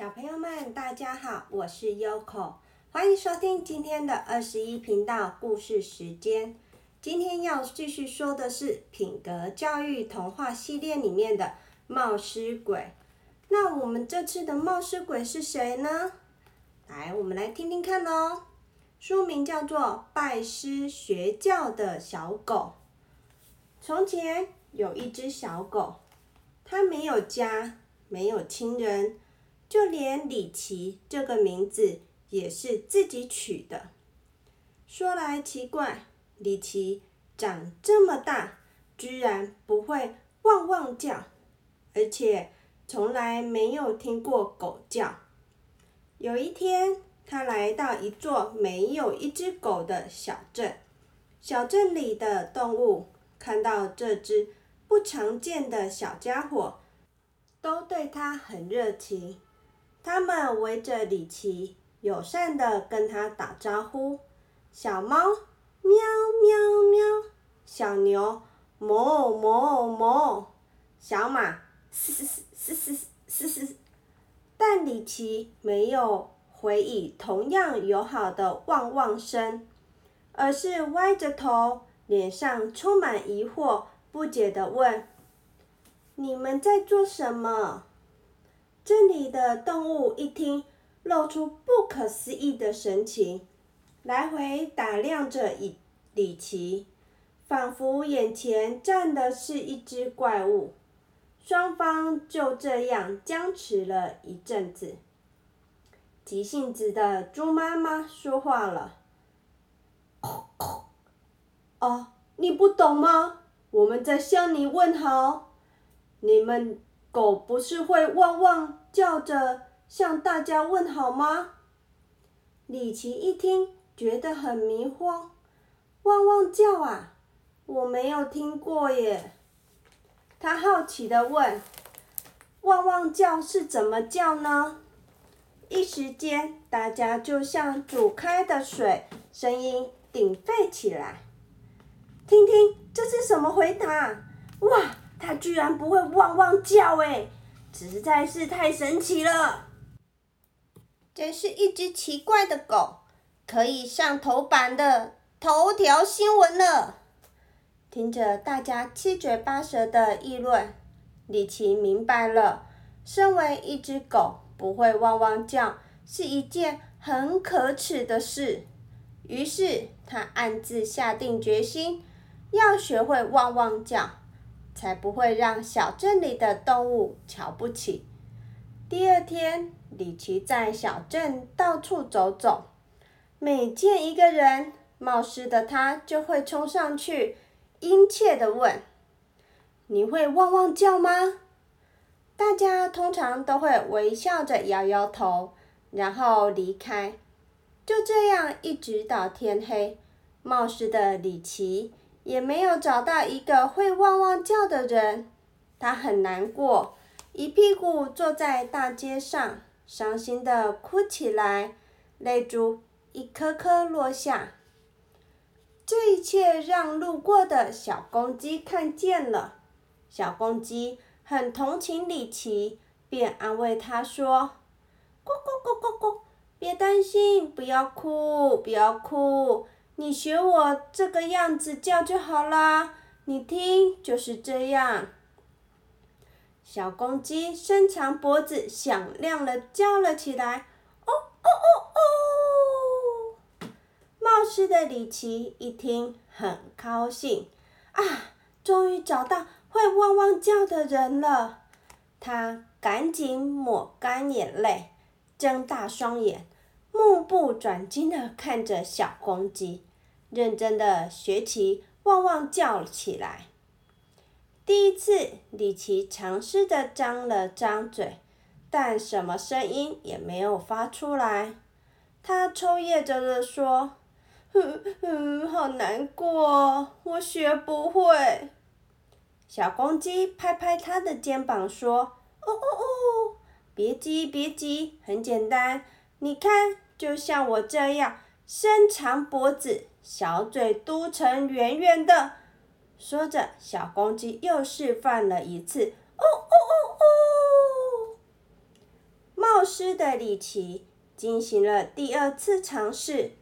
小朋友们，大家好，我是 Yoko，欢迎收听今天的二十一频道故事时间。今天要继续说的是品格教育童话系列里面的冒失鬼。那我们这次的冒失鬼是谁呢？来，我们来听听看喽。书名叫做《拜师学教的小狗》。从前有一只小狗，它没有家，没有亲人。就连李奇这个名字也是自己取的。说来奇怪，李奇长这么大，居然不会汪汪叫，而且从来没有听过狗叫。有一天，他来到一座没有一只狗的小镇，小镇里的动物看到这只不常见的小家伙，都对他很热情。他们围着李奇，友善的跟他打招呼。小猫喵喵喵，小牛哞哞哞，小马嘶嘶嘶嘶嘶嘶。但李奇没有回以同样友好的汪汪声，而是歪着头，脸上充满疑惑，不解的问：“你们在做什么？”这里的动物一听，露出不可思议的神情，来回打量着李李奇，仿佛眼前站的是一只怪物。双方就这样僵持了一阵子。急性子的猪妈妈说话了：“哦，你不懂吗？我们在向你问好，你们。”狗不是会汪汪叫着向大家问好吗？李奇一听，觉得很迷惑，汪汪叫啊，我没有听过耶。他好奇的问：“汪汪叫是怎么叫呢？”一时间，大家就像煮开的水，声音鼎沸起来。听听，这是什么回答？哇！它居然不会汪汪叫哎，实在是太神奇了！真是一只奇怪的狗，可以上头版的头条新闻了。听着大家七嘴八舌的议论，李奇明白了，身为一只狗不会汪汪叫是一件很可耻的事。于是他暗自下定决心，要学会汪汪叫。才不会让小镇里的动物瞧不起。第二天，李奇在小镇到处走走，每见一个人，冒失的他就会冲上去，殷切的问：“你会汪汪叫吗？”大家通常都会微笑着摇摇头，然后离开。就这样，一直到天黑，冒失的李奇。也没有找到一个会汪汪叫的人，他很难过，一屁股坐在大街上，伤心的哭起来，泪珠一颗颗落下。这一切让路过的小公鸡看见了，小公鸡很同情李奇，便安慰他说：“咕咕咕咕咕，别担心，不要哭，不要哭。”你学我这个样子叫就好啦，你听，就是这样。小公鸡伸长脖子，响亮的叫了起来：“哦哦哦哦！”冒失的李奇一听，很高兴啊，终于找到会汪汪叫的人了。他赶紧抹干眼泪，睁大双眼，目不转睛的看着小公鸡。认真的学起汪汪叫起来。第一次，李奇尝试着张了张嘴，但什么声音也没有发出来。他抽噎着的说：“哼哼，好难过，我学不会。”小公鸡拍拍他的肩膀说：“哦哦哦，别急别急，很简单，你看，就像我这样。”伸长脖子，小嘴嘟成圆圆的。说着，小公鸡又示范了一次。哦哦哦哦！冒失的里奇进行了第二次尝试，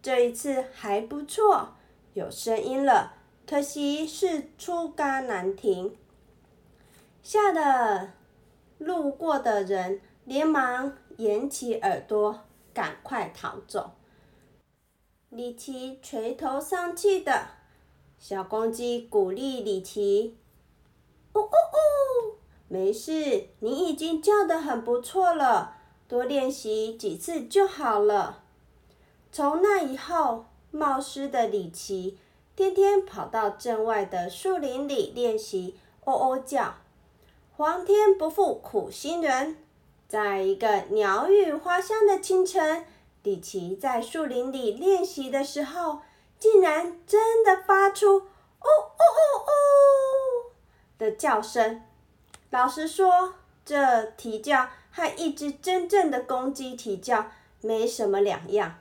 这一次还不错，有声音了，可惜是出嘎难听，吓得路过的人连忙掩起耳朵，赶快逃走。里奇垂头丧气的，小公鸡鼓励里奇：“哦哦哦，没事，你已经叫得很不错了，多练习几次就好了。”从那以后，冒失的里奇天天跑到镇外的树林里练习哦哦叫。皇天不负苦心人，在一个鸟语花香的清晨。里奇在树林里练习的时候，竟然真的发出“哦哦哦哦”的叫声。老实说，这啼叫和一只真正的公鸡啼叫没什么两样，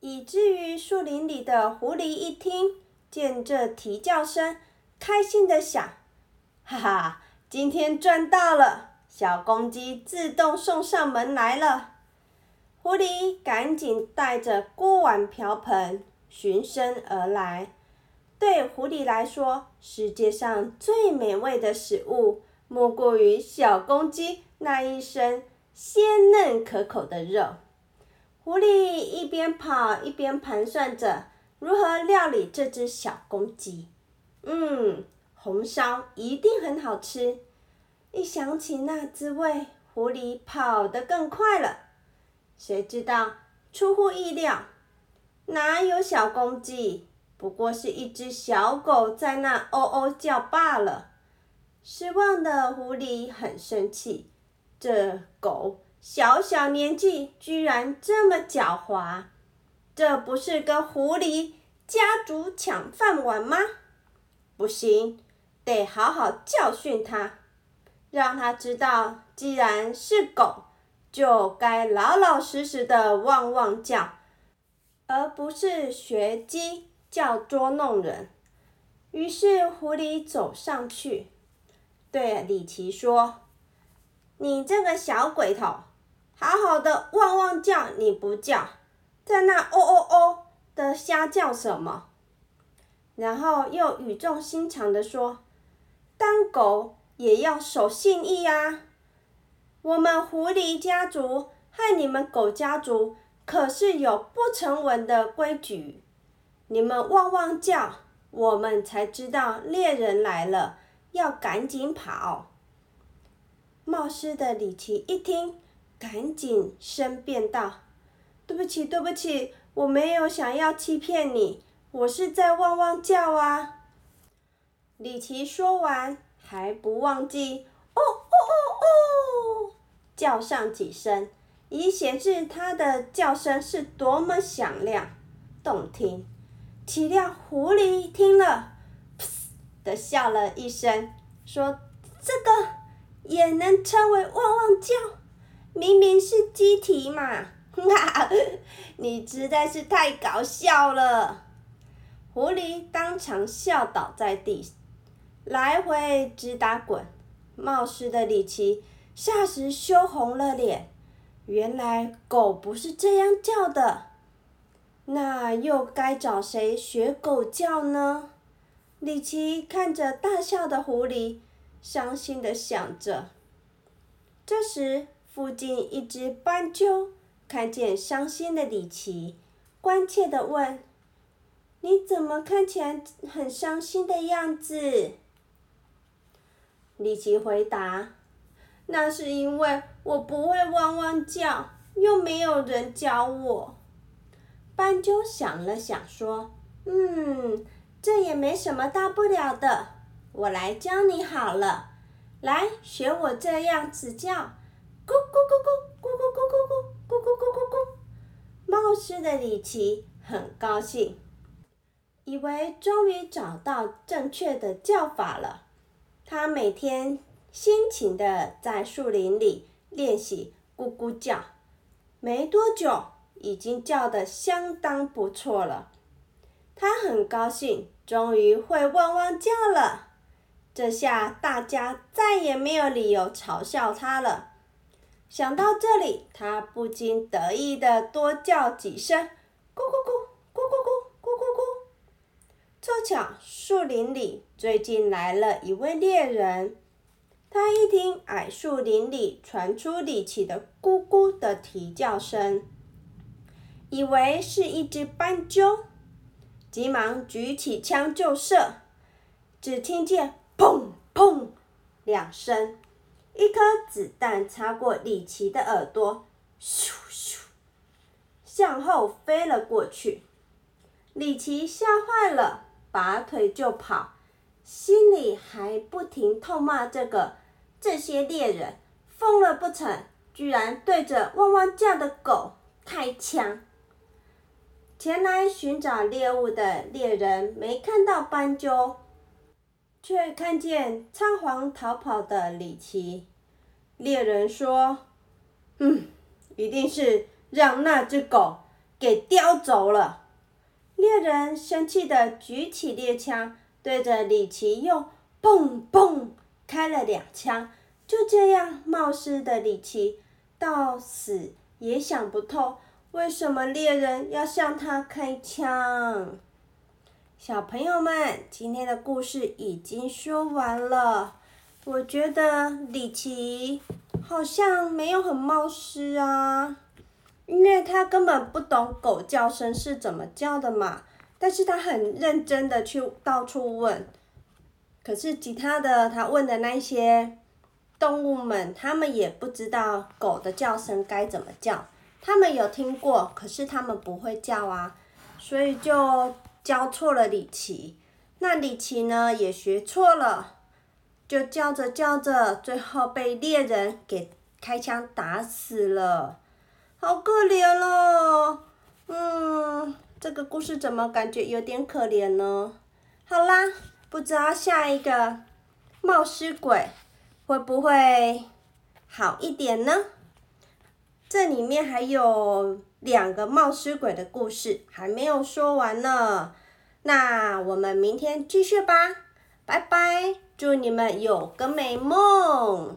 以至于树林里的狐狸一听见这啼叫声，开心的想：“哈哈，今天赚到了！小公鸡自动送上门来了。”狐狸赶紧带着锅碗瓢盆循声而来。对狐狸来说，世界上最美味的食物，莫过于小公鸡那一身鲜嫩可口的肉。狐狸一边跑一边盘算着如何料理这只小公鸡。嗯，红烧一定很好吃。一想起那滋味，狐狸跑得更快了。谁知道，出乎意料，哪有小公鸡？不过是一只小狗在那哦哦叫罢了。失望的狐狸很生气，这狗小小年纪居然这么狡猾，这不是跟狐狸家族抢饭碗吗？不行，得好好教训它，让它知道，既然是狗。就该老老实实的汪汪叫，而不是学鸡叫捉弄人。于是狐狸走上去，对李奇说：“你这个小鬼头，好好的汪汪叫你不叫，在那哦哦哦的瞎叫什么？”然后又语重心长的说：“当狗也要守信义啊。”我们狐狸家族和你们狗家族可是有不成文的规矩，你们汪汪叫，我们才知道猎人来了，要赶紧跑。冒失的李奇一听，赶紧申辩道：“对不起，对不起，我没有想要欺骗你，我是在汪汪叫啊。”李奇说完，还不忘记。叫上几声，以显示它的叫声是多么响亮、动听。岂料狐狸听了，噗的笑了一声，说：“这个也能称为汪汪叫？明明是鸡啼嘛！”哈哈，你实在是太搞笑了。狐狸当场笑倒在地，来回直打滚。冒失的里奇。霎时羞红了脸，原来狗不是这样叫的，那又该找谁学狗叫呢？李奇看着大笑的狐狸，伤心的想着。这时，附近一只斑鸠看见伤心的李奇，关切的问：“你怎么看起来很伤心的样子？”李奇回答。那是因为我不会汪汪叫，又没有人教我。斑鸠想了想，说：“嗯，这也没什么大不了的，我来教你好了。来，学我这样子叫，咕咕咕咕咕咕咕咕咕咕咕咕咕。”冒失的李奇很高兴，以为终于找到正确的叫法了。他每天。辛勤的在树林里练习咕咕叫，没多久已经叫得相当不错了。他很高兴，终于会汪汪叫了。这下大家再也没有理由嘲笑他了。想到这里，他不禁得意的多叫几声“咕咕咕，咕咕咕，咕咕咕”。凑巧树林里最近来了一位猎人，他一听矮树林里传出李奇的“咕咕”的啼叫声，以为是一只斑鸠，急忙举起枪就射，只听见“砰砰”两声。一颗子弹擦过李奇的耳朵，咻咻，向后飞了过去。李奇吓坏了，拔腿就跑，心里还不停痛骂这个这些猎人疯了不成？居然对着汪汪叫的狗开枪。前来寻找猎物的猎人没看到斑鸠。却看见仓皇逃跑的李奇。猎人说：“嗯，一定是让那只狗给叼走了。”猎人生气的举起猎枪，对着李奇又砰砰开了两枪。就这样，冒失的李奇到死也想不透，为什么猎人要向他开枪。小朋友们，今天的故事已经说完了。我觉得李奇好像没有很冒失啊，因为他根本不懂狗叫声是怎么叫的嘛。但是他很认真的去到处问，可是其他的他问的那些动物们，他们也不知道狗的叫声该怎么叫。他们有听过，可是他们不会叫啊，所以就。教错了李奇，那李奇呢也学错了，就叫着叫着，最后被猎人给开枪打死了，好可怜哦。嗯，这个故事怎么感觉有点可怜呢？好啦，不知道下一个冒失鬼会不会好一点呢？这里面还有两个冒失鬼的故事还没有说完呢，那我们明天继续吧，拜拜，祝你们有个美梦。